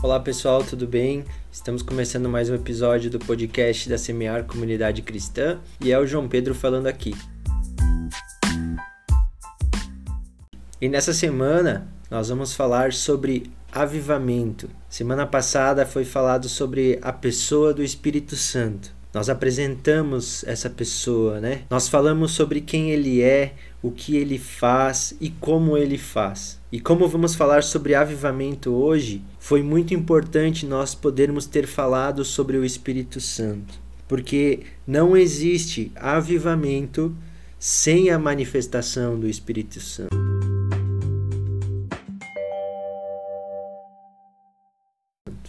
Olá pessoal, tudo bem? Estamos começando mais um episódio do podcast da Semear Comunidade Cristã e é o João Pedro falando aqui. E nessa semana nós vamos falar sobre avivamento. Semana passada foi falado sobre a pessoa do Espírito Santo. Nós apresentamos essa pessoa, né? Nós falamos sobre quem ele é, o que ele faz e como ele faz. E como vamos falar sobre avivamento hoje, foi muito importante nós podermos ter falado sobre o Espírito Santo, porque não existe avivamento sem a manifestação do Espírito Santo.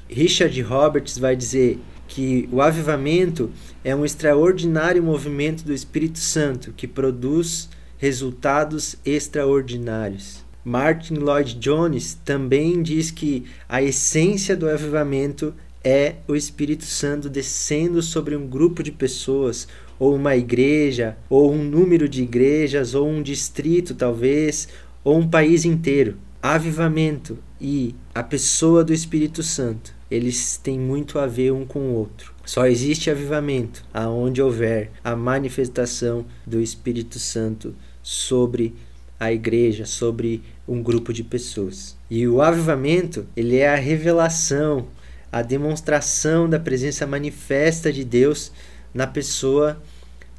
Richard Roberts vai dizer que o avivamento é um extraordinário movimento do Espírito Santo que produz resultados extraordinários. Martin Lloyd Jones também diz que a essência do avivamento é o Espírito Santo descendo sobre um grupo de pessoas, ou uma igreja, ou um número de igrejas, ou um distrito, talvez, ou um país inteiro. Avivamento e a pessoa do Espírito Santo, eles têm muito a ver um com o outro. Só existe avivamento aonde houver a manifestação do Espírito Santo sobre a igreja, sobre um grupo de pessoas. E o avivamento, ele é a revelação, a demonstração da presença manifesta de Deus na pessoa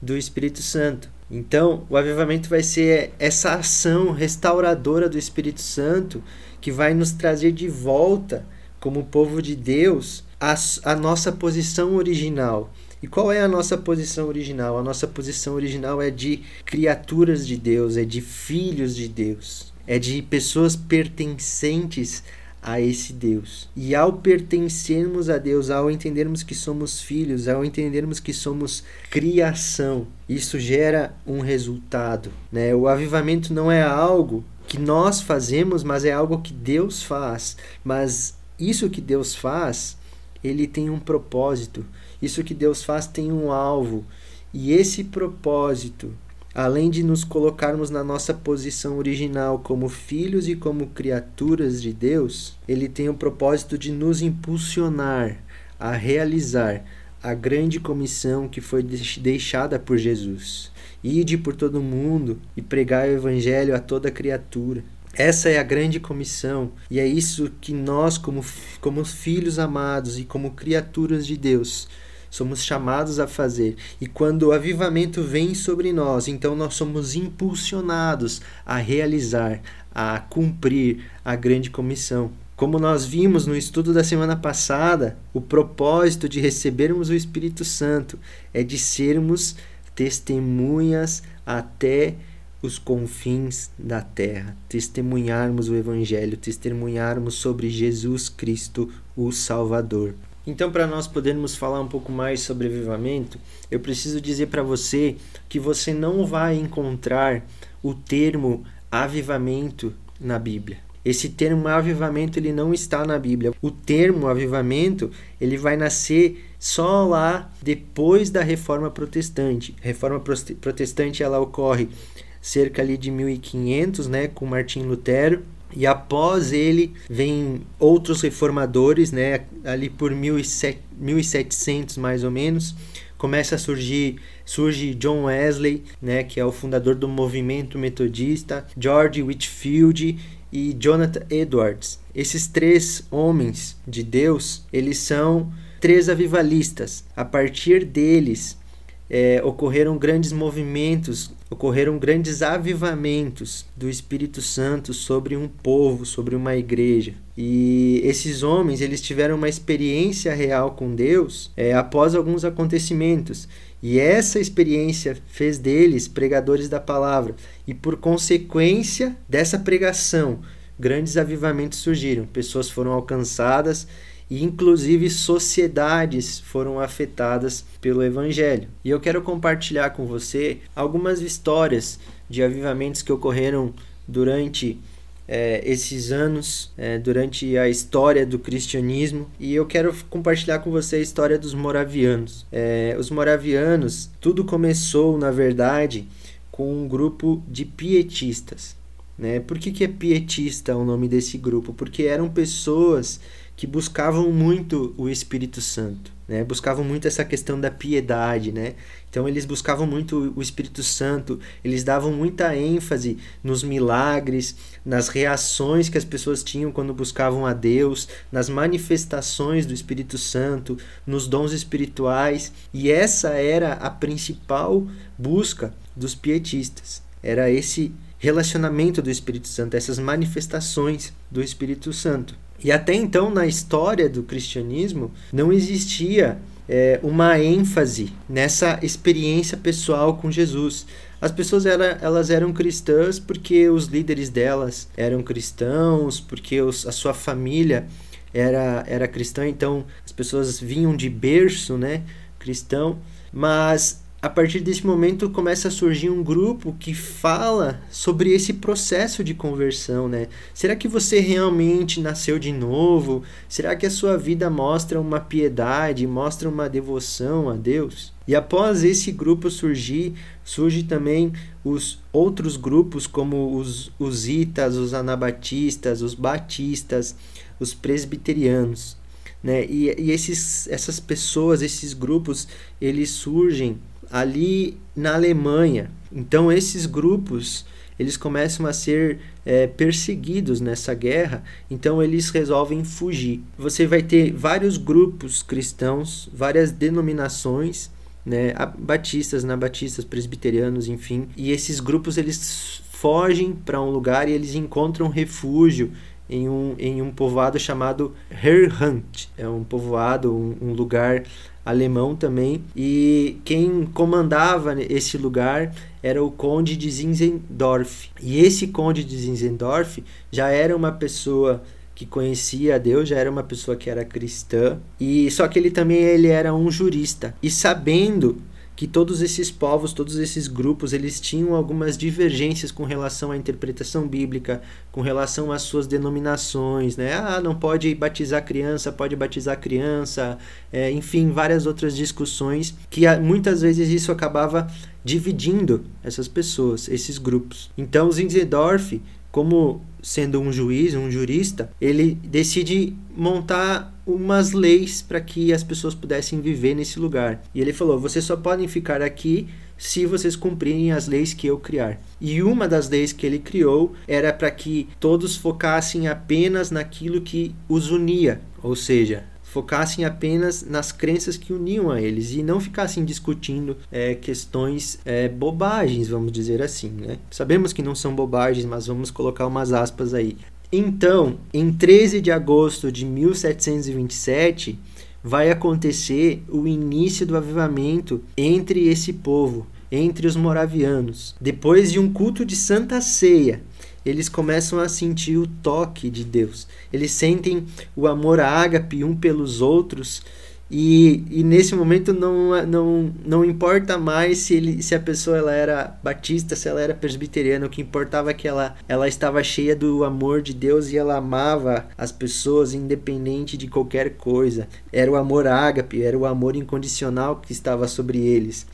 do Espírito Santo. Então, o avivamento vai ser essa ação restauradora do Espírito Santo que vai nos trazer de volta, como povo de Deus, a, a nossa posição original. E qual é a nossa posição original? A nossa posição original é de criaturas de Deus, é de filhos de Deus, é de pessoas pertencentes a esse Deus. E ao pertencermos a Deus, ao entendermos que somos filhos, ao entendermos que somos criação, isso gera um resultado. Né? O avivamento não é algo que nós fazemos, mas é algo que Deus faz. Mas isso que Deus faz, ele tem um propósito. Isso que Deus faz tem um alvo. E esse propósito, além de nos colocarmos na nossa posição original como filhos e como criaturas de Deus, ele tem o propósito de nos impulsionar a realizar a grande comissão que foi deixada por Jesus. Ide por todo mundo e pregar o evangelho a toda criatura. Essa é a grande comissão e é isso que nós, como, como filhos amados e como criaturas de Deus, somos chamados a fazer. E quando o avivamento vem sobre nós, então nós somos impulsionados a realizar, a cumprir a grande comissão. Como nós vimos no estudo da semana passada, o propósito de recebermos o Espírito Santo é de sermos testemunhas até os confins da terra, testemunharmos o Evangelho, testemunharmos sobre Jesus Cristo, o Salvador. Então, para nós podermos falar um pouco mais sobre avivamento, eu preciso dizer para você que você não vai encontrar o termo avivamento na Bíblia. Esse termo avivamento ele não está na Bíblia. O termo avivamento ele vai nascer só lá depois da Reforma Protestante. Reforma Protestante ela ocorre cerca ali de 1500, né, com Martim Lutero. E após ele vem outros reformadores, né, ali por 1700 mais ou menos, começa a surgir surge John Wesley, né, que é o fundador do movimento metodista, George Whitfield e Jonathan Edwards. Esses três homens de Deus, eles são três avivalistas. A partir deles, é, ocorreram grandes movimentos, ocorreram grandes avivamentos do Espírito Santo sobre um povo, sobre uma igreja. E esses homens eles tiveram uma experiência real com Deus é, após alguns acontecimentos. E essa experiência fez deles pregadores da palavra. E por consequência dessa pregação, grandes avivamentos surgiram. Pessoas foram alcançadas e inclusive sociedades foram afetadas pelo evangelho. E eu quero compartilhar com você algumas histórias de avivamentos que ocorreram durante é, esses anos, é, durante a história do cristianismo, e eu quero compartilhar com você a história dos moravianos. É, os moravianos, tudo começou, na verdade, com um grupo de pietistas. Né? Por que, que é pietista o nome desse grupo? Porque eram pessoas que buscavam muito o Espírito Santo, né? Buscavam muito essa questão da piedade, né? Então eles buscavam muito o Espírito Santo, eles davam muita ênfase nos milagres, nas reações que as pessoas tinham quando buscavam a Deus, nas manifestações do Espírito Santo, nos dons espirituais, e essa era a principal busca dos pietistas. Era esse relacionamento do Espírito Santo, essas manifestações do Espírito Santo. E até então, na história do cristianismo, não existia é, uma ênfase nessa experiência pessoal com Jesus. As pessoas era, elas eram cristãs porque os líderes delas eram cristãos, porque os, a sua família era, era cristã, então as pessoas vinham de berço né, cristão, mas a partir desse momento começa a surgir um grupo que fala sobre esse processo de conversão, né? Será que você realmente nasceu de novo? Será que a sua vida mostra uma piedade, mostra uma devoção a Deus? E após esse grupo surgir, surge também os outros grupos como os, os itas, os anabatistas, os batistas, os presbiterianos. Né? E, e esses, essas pessoas, esses grupos, eles surgem ali na Alemanha. Então esses grupos eles começam a ser é, perseguidos nessa guerra, então eles resolvem fugir. Você vai ter vários grupos cristãos, várias denominações, né, batistas, nabatistas, presbiterianos, enfim, e esses grupos eles fogem para um lugar e eles encontram refúgio em um, em um povoado chamado Herrhunt. É um povoado, um, um lugar alemão também. E quem comandava esse lugar era o conde de Zinzendorf. E esse conde de Zinzendorf já era uma pessoa que conhecia a Deus, já era uma pessoa que era cristã, e só que ele também ele era um jurista. E sabendo que todos esses povos, todos esses grupos, eles tinham algumas divergências com relação à interpretação bíblica, com relação às suas denominações, né? Ah, não pode batizar criança, pode batizar criança, é, enfim, várias outras discussões que muitas vezes isso acabava dividindo essas pessoas, esses grupos. Então, Zinzendorf como sendo um juiz, um jurista, ele decide montar umas leis para que as pessoas pudessem viver nesse lugar. E ele falou: vocês só podem ficar aqui se vocês cumprirem as leis que eu criar. E uma das leis que ele criou era para que todos focassem apenas naquilo que os unia, ou seja, focassem apenas nas crenças que uniam a eles e não ficassem discutindo é, questões é, bobagens, vamos dizer assim. Né? Sabemos que não são bobagens, mas vamos colocar umas aspas aí. Então, em 13 de agosto de 1727, vai acontecer o início do avivamento entre esse povo, entre os moravianos. Depois de um culto de Santa Ceia, eles começam a sentir o toque de Deus. Eles sentem o amor ágape um pelos outros. E, e nesse momento não, não, não importa mais se, ele, se a pessoa ela era batista, se ela era presbiteriana, o que importava é que ela, ela estava cheia do amor de Deus e ela amava as pessoas independente de qualquer coisa. Era o amor ágape, era o amor incondicional que estava sobre eles.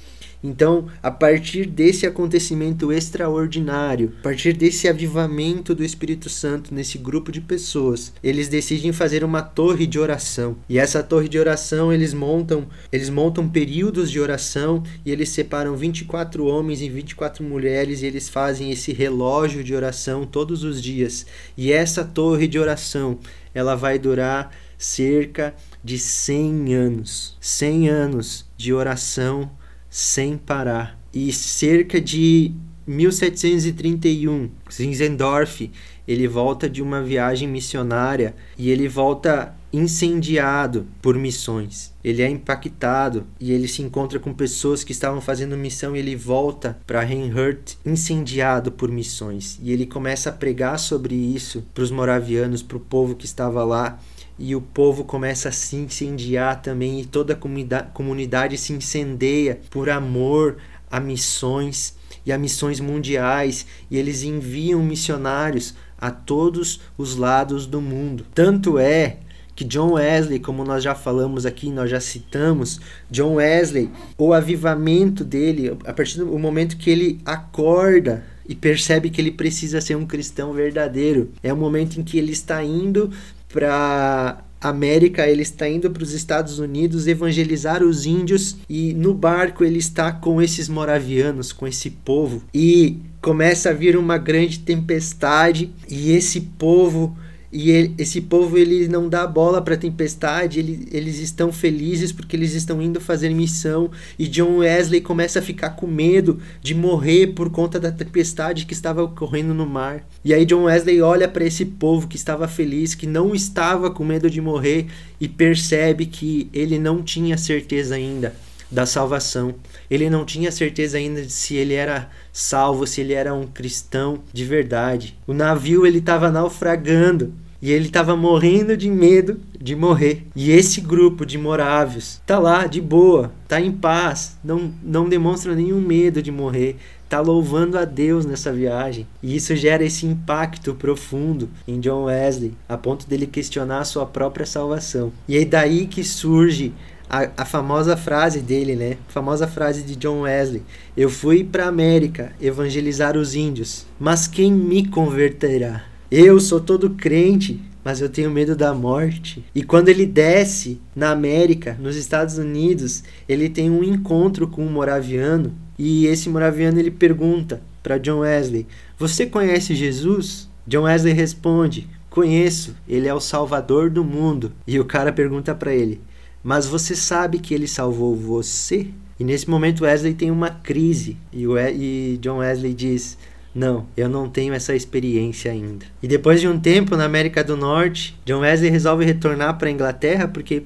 Então, a partir desse acontecimento extraordinário, a partir desse avivamento do Espírito Santo nesse grupo de pessoas, eles decidem fazer uma torre de oração. E essa torre de oração, eles montam, eles montam períodos de oração e eles separam 24 homens e 24 mulheres e eles fazem esse relógio de oração todos os dias. E essa torre de oração, ela vai durar cerca de 100 anos. 100 anos de oração sem parar. E cerca de 1731, Zinzendorf, ele volta de uma viagem missionária e ele volta incendiado por missões. Ele é impactado e ele se encontra com pessoas que estavam fazendo missão e ele volta para Reinhardt incendiado por missões. E ele começa a pregar sobre isso para os moravianos, para o povo que estava lá e o povo começa a se incendiar também, e toda a comunidade se incendeia por amor a missões e a missões mundiais, e eles enviam missionários a todos os lados do mundo. Tanto é que John Wesley, como nós já falamos aqui, nós já citamos, John Wesley, o avivamento dele, a partir do momento que ele acorda e percebe que ele precisa ser um cristão verdadeiro, é o momento em que ele está indo para América, ele está indo para os Estados Unidos evangelizar os índios e no barco ele está com esses moravianos, com esse povo. E começa a vir uma grande tempestade e esse povo e ele, esse povo ele não dá bola para a tempestade, ele, eles estão felizes porque eles estão indo fazer missão. E John Wesley começa a ficar com medo de morrer por conta da tempestade que estava ocorrendo no mar. E aí John Wesley olha para esse povo que estava feliz, que não estava com medo de morrer e percebe que ele não tinha certeza ainda da salvação. Ele não tinha certeza ainda de se ele era salvo, se ele era um cristão de verdade. O navio ele estava naufragando e ele estava morrendo de medo de morrer. E esse grupo de morávios tá lá de boa, tá em paz, não, não demonstra nenhum medo de morrer, tá louvando a Deus nessa viagem. E isso gera esse impacto profundo em John Wesley, a ponto dele questionar a sua própria salvação. E é daí que surge a, a, famosa frase dele, né? A famosa frase de John Wesley: Eu fui para América evangelizar os índios, mas quem me converterá? Eu sou todo crente, mas eu tenho medo da morte. E quando ele desce na América, nos Estados Unidos, ele tem um encontro com um moraviano e esse moraviano ele pergunta para John Wesley: "Você conhece Jesus?" John Wesley responde: "Conheço, ele é o salvador do mundo". E o cara pergunta para ele: "Mas você sabe que ele salvou você?" E nesse momento Wesley tem uma crise e, o, e John Wesley diz: não, eu não tenho essa experiência ainda. E depois de um tempo na América do Norte, John Wesley resolve retornar para a Inglaterra porque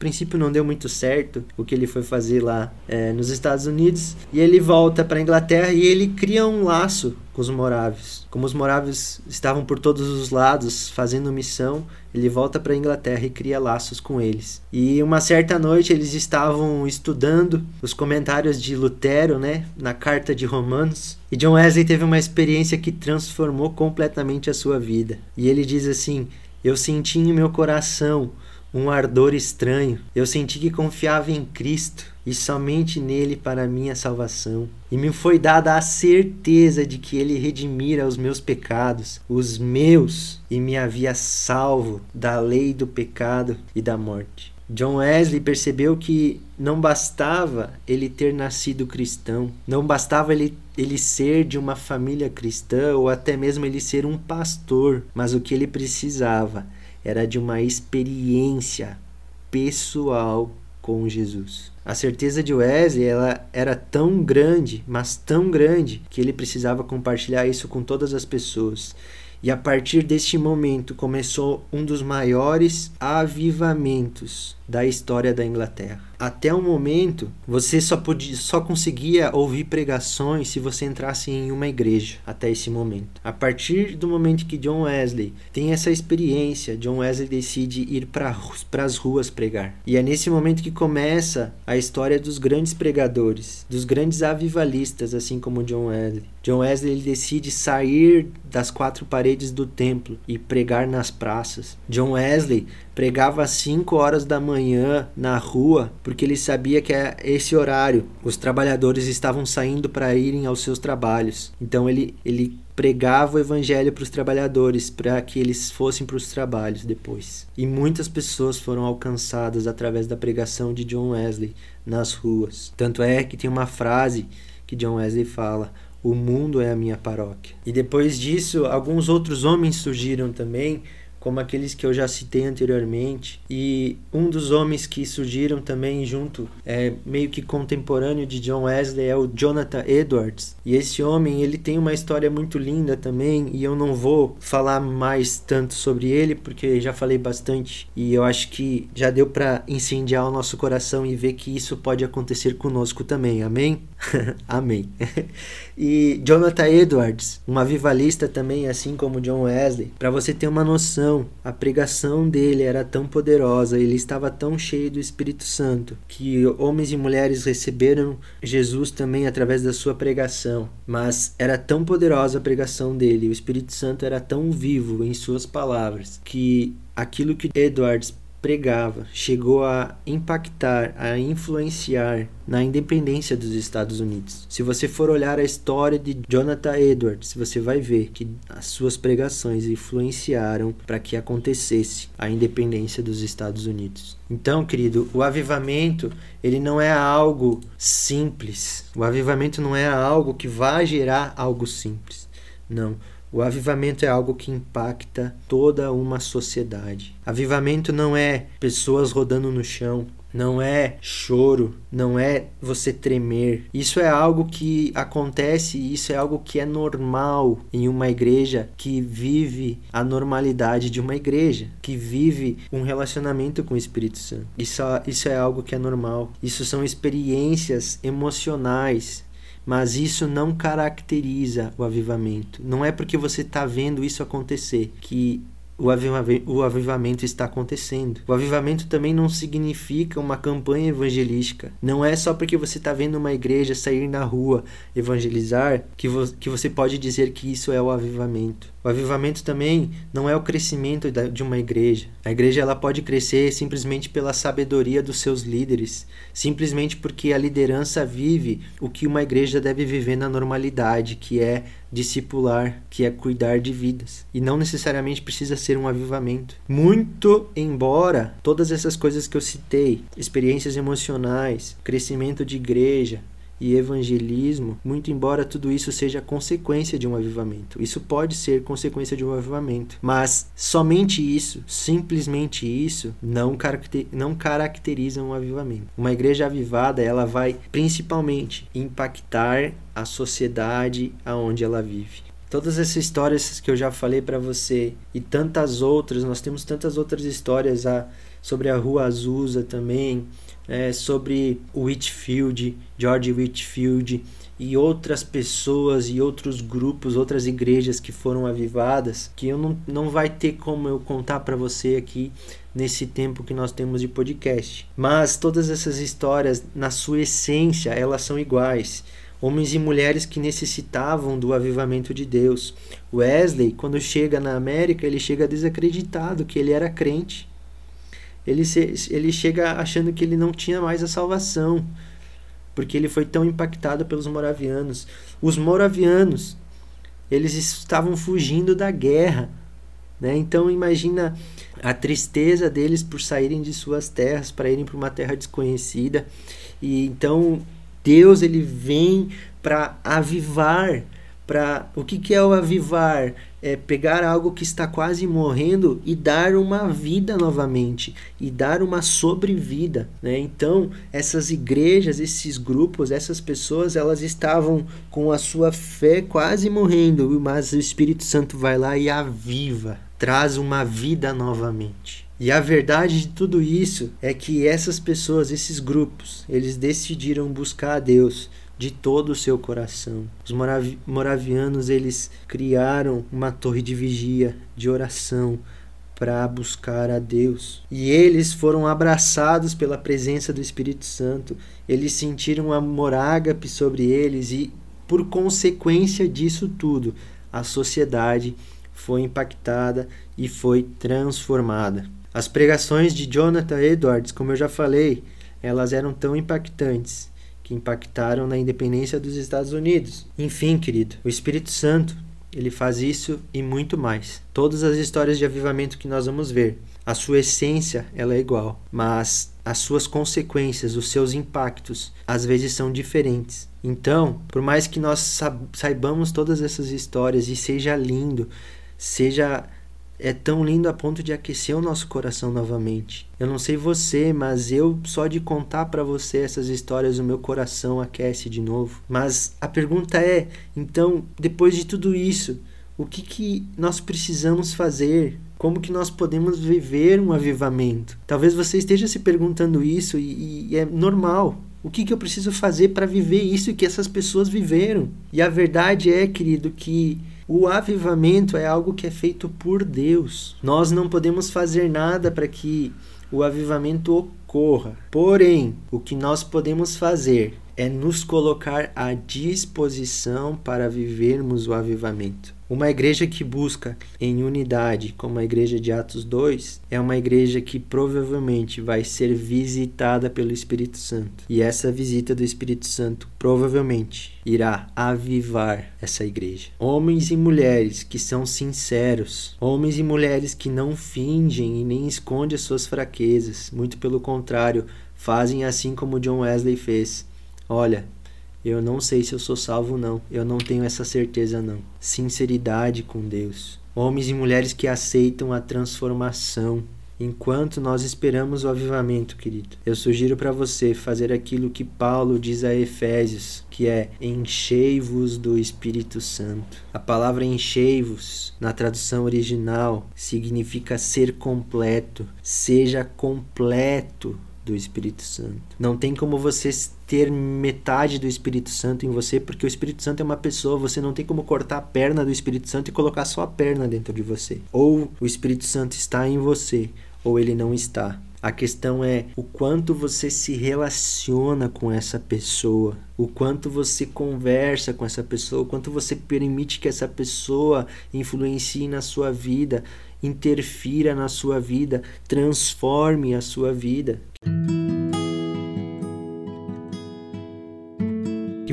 princípio não deu muito certo o que ele foi fazer lá é, nos Estados Unidos. E ele volta para a Inglaterra e ele cria um laço com os morávios. Como os morávios estavam por todos os lados fazendo missão, ele volta para a Inglaterra e cria laços com eles. E uma certa noite eles estavam estudando os comentários de Lutero, né, na carta de Romanos, e John Wesley teve uma experiência que transformou completamente a sua vida. E ele diz assim: "Eu senti em meu coração um ardor estranho. Eu senti que confiava em Cristo e somente nele para minha salvação. E me foi dada a certeza de que ele redimira os meus pecados, os meus, e me havia salvo da lei do pecado e da morte. John Wesley percebeu que não bastava ele ter nascido cristão, não bastava ele, ele ser de uma família cristã ou até mesmo ele ser um pastor, mas o que ele precisava era de uma experiência pessoal com Jesus. A certeza de Wesley ela era tão grande, mas tão grande, que ele precisava compartilhar isso com todas as pessoas. E a partir deste momento começou um dos maiores avivamentos da história da Inglaterra. Até o momento, você só, podia, só conseguia ouvir pregações se você entrasse em uma igreja, até esse momento. A partir do momento que John Wesley tem essa experiência, John Wesley decide ir para as ruas pregar. E é nesse momento que começa a história dos grandes pregadores, dos grandes avivalistas, assim como John Wesley. John Wesley ele decide sair das quatro paredes do templo e pregar nas praças. John Wesley pregava às 5 horas da manhã na rua, porque ele sabia que é esse horário os trabalhadores estavam saindo para irem aos seus trabalhos. Então ele, ele pregava o evangelho para os trabalhadores, para que eles fossem para os trabalhos depois. E muitas pessoas foram alcançadas através da pregação de John Wesley nas ruas. Tanto é que tem uma frase que John Wesley fala: O mundo é a minha paróquia. E depois disso, alguns outros homens surgiram também como aqueles que eu já citei anteriormente. E um dos homens que surgiram também junto, é, meio que contemporâneo de John Wesley, é o Jonathan Edwards. E esse homem, ele tem uma história muito linda também, e eu não vou falar mais tanto sobre ele, porque já falei bastante, e eu acho que já deu para incendiar o nosso coração e ver que isso pode acontecer conosco também. Amém? Amém. e Jonathan Edwards, um avivalista também, assim como John Wesley, para você ter uma noção, a pregação dele era tão poderosa, ele estava tão cheio do Espírito Santo, que homens e mulheres receberam Jesus também através da sua pregação. Mas era tão poderosa a pregação dele, o Espírito Santo era tão vivo em suas palavras, que aquilo que Edwards pregava chegou a impactar, a influenciar na independência dos Estados Unidos. Se você for olhar a história de Jonathan Edwards, você vai ver que as suas pregações influenciaram para que acontecesse a independência dos Estados Unidos. Então, querido, o avivamento, ele não é algo simples. O avivamento não é algo que vai gerar algo simples. Não. O avivamento é algo que impacta toda uma sociedade. Avivamento não é pessoas rodando no chão, não é choro, não é você tremer. Isso é algo que acontece, isso é algo que é normal em uma igreja que vive a normalidade de uma igreja, que vive um relacionamento com o Espírito Santo. Isso, isso é algo que é normal. Isso são experiências emocionais mas isso não caracteriza o avivamento. Não é porque você está vendo isso acontecer que o avivamento, está acontecendo. O avivamento também não significa uma campanha evangelística. Não é só porque você está vendo uma igreja sair na rua evangelizar que, vo que você pode dizer que isso é o avivamento. O avivamento também não é o crescimento de uma igreja. A igreja ela pode crescer simplesmente pela sabedoria dos seus líderes, simplesmente porque a liderança vive o que uma igreja deve viver na normalidade, que é discipular, que é cuidar de vidas. E não necessariamente precisa ser um avivamento. Muito embora todas essas coisas que eu citei, experiências emocionais, crescimento de igreja, e evangelismo, muito embora tudo isso seja consequência de um avivamento. Isso pode ser consequência de um avivamento, mas somente isso, simplesmente isso, não, caracter, não caracteriza um avivamento. Uma igreja avivada, ela vai principalmente impactar a sociedade aonde ela vive. Todas essas histórias que eu já falei para você e tantas outras, nós temos tantas outras histórias a, sobre a Rua Azusa também, é, sobre Whitfield, George Whitfield e outras pessoas e outros grupos, outras igrejas que foram avivadas, que eu não, não vai ter como eu contar para você aqui nesse tempo que nós temos de podcast. Mas todas essas histórias, na sua essência, elas são iguais. Homens e mulheres que necessitavam do avivamento de Deus. Wesley, quando chega na América, ele chega desacreditado que ele era crente ele, se, ele chega achando que ele não tinha mais a salvação, porque ele foi tão impactado pelos moravianos. Os moravianos, eles estavam fugindo da guerra, né? Então imagina a tristeza deles por saírem de suas terras para irem para uma terra desconhecida. E então Deus ele vem para avivar, para o que, que é o avivar? é pegar algo que está quase morrendo e dar uma vida novamente e dar uma sobrevida, né? Então, essas igrejas, esses grupos, essas pessoas, elas estavam com a sua fé quase morrendo, mas o Espírito Santo vai lá e aviva, traz uma vida novamente. E a verdade de tudo isso é que essas pessoas, esses grupos, eles decidiram buscar a Deus de todo o seu coração. Os moravi moravianos eles criaram uma torre de vigia, de oração para buscar a Deus. E eles foram abraçados pela presença do Espírito Santo. Eles sentiram amor ágape sobre eles e por consequência disso tudo, a sociedade foi impactada e foi transformada. As pregações de Jonathan Edwards, como eu já falei, elas eram tão impactantes que impactaram na independência dos Estados Unidos. Enfim, querido, o Espírito Santo, ele faz isso e muito mais. Todas as histórias de avivamento que nós vamos ver, a sua essência ela é igual, mas as suas consequências, os seus impactos, às vezes são diferentes. Então, por mais que nós saibamos todas essas histórias e seja lindo, seja é tão lindo a ponto de aquecer o nosso coração novamente. Eu não sei você, mas eu só de contar para você essas histórias o meu coração aquece de novo. Mas a pergunta é, então, depois de tudo isso, o que que nós precisamos fazer? Como que nós podemos viver um avivamento? Talvez você esteja se perguntando isso e, e é normal. O que, que eu preciso fazer para viver isso que essas pessoas viveram? E a verdade é, querido, que o avivamento é algo que é feito por Deus. Nós não podemos fazer nada para que o avivamento ocorra. Porém, o que nós podemos fazer é nos colocar à disposição para vivermos o avivamento. Uma igreja que busca em unidade, como a igreja de Atos 2, é uma igreja que provavelmente vai ser visitada pelo Espírito Santo. E essa visita do Espírito Santo provavelmente irá avivar essa igreja. Homens e mulheres que são sinceros, homens e mulheres que não fingem e nem escondem as suas fraquezas, muito pelo contrário, fazem assim como John Wesley fez. Olha, eu não sei se eu sou salvo não. Eu não tenho essa certeza não. Sinceridade com Deus. Homens e mulheres que aceitam a transformação enquanto nós esperamos o avivamento, querido. Eu sugiro para você fazer aquilo que Paulo diz a Efésios, que é enchei-vos do Espírito Santo. A palavra enchei-vos, na tradução original, significa ser completo. Seja completo do Espírito Santo. Não tem como você ter metade do Espírito Santo em você, porque o Espírito Santo é uma pessoa, você não tem como cortar a perna do Espírito Santo e colocar só a perna dentro de você. Ou o Espírito Santo está em você, ou ele não está. A questão é o quanto você se relaciona com essa pessoa, o quanto você conversa com essa pessoa, o quanto você permite que essa pessoa influencie na sua vida, interfira na sua vida, transforme a sua vida.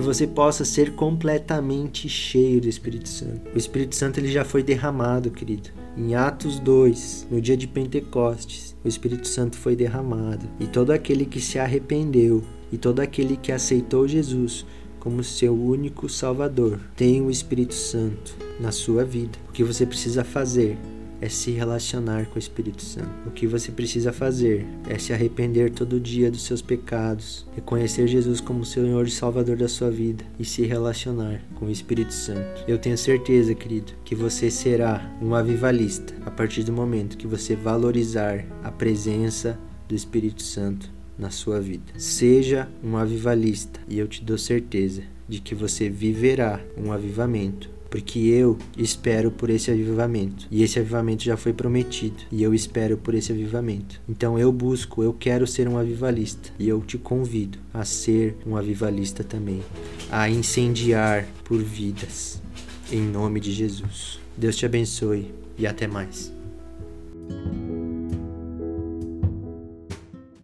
Você possa ser completamente cheio do Espírito Santo. O Espírito Santo ele já foi derramado, querido. Em Atos 2, no dia de Pentecostes, o Espírito Santo foi derramado, e todo aquele que se arrependeu e todo aquele que aceitou Jesus como seu único Salvador tem o Espírito Santo na sua vida. O que você precisa fazer é se relacionar com o Espírito Santo. O que você precisa fazer é se arrepender todo dia dos seus pecados, reconhecer Jesus como Senhor e Salvador da sua vida e se relacionar com o Espírito Santo. Eu tenho certeza, querido, que você será um avivalista a partir do momento que você valorizar a presença do Espírito Santo na sua vida. Seja um avivalista e eu te dou certeza de que você viverá um avivamento porque eu espero por esse avivamento. E esse avivamento já foi prometido, e eu espero por esse avivamento. Então eu busco, eu quero ser um avivalista, e eu te convido a ser um avivalista também, a incendiar por vidas, em nome de Jesus. Deus te abençoe e até mais.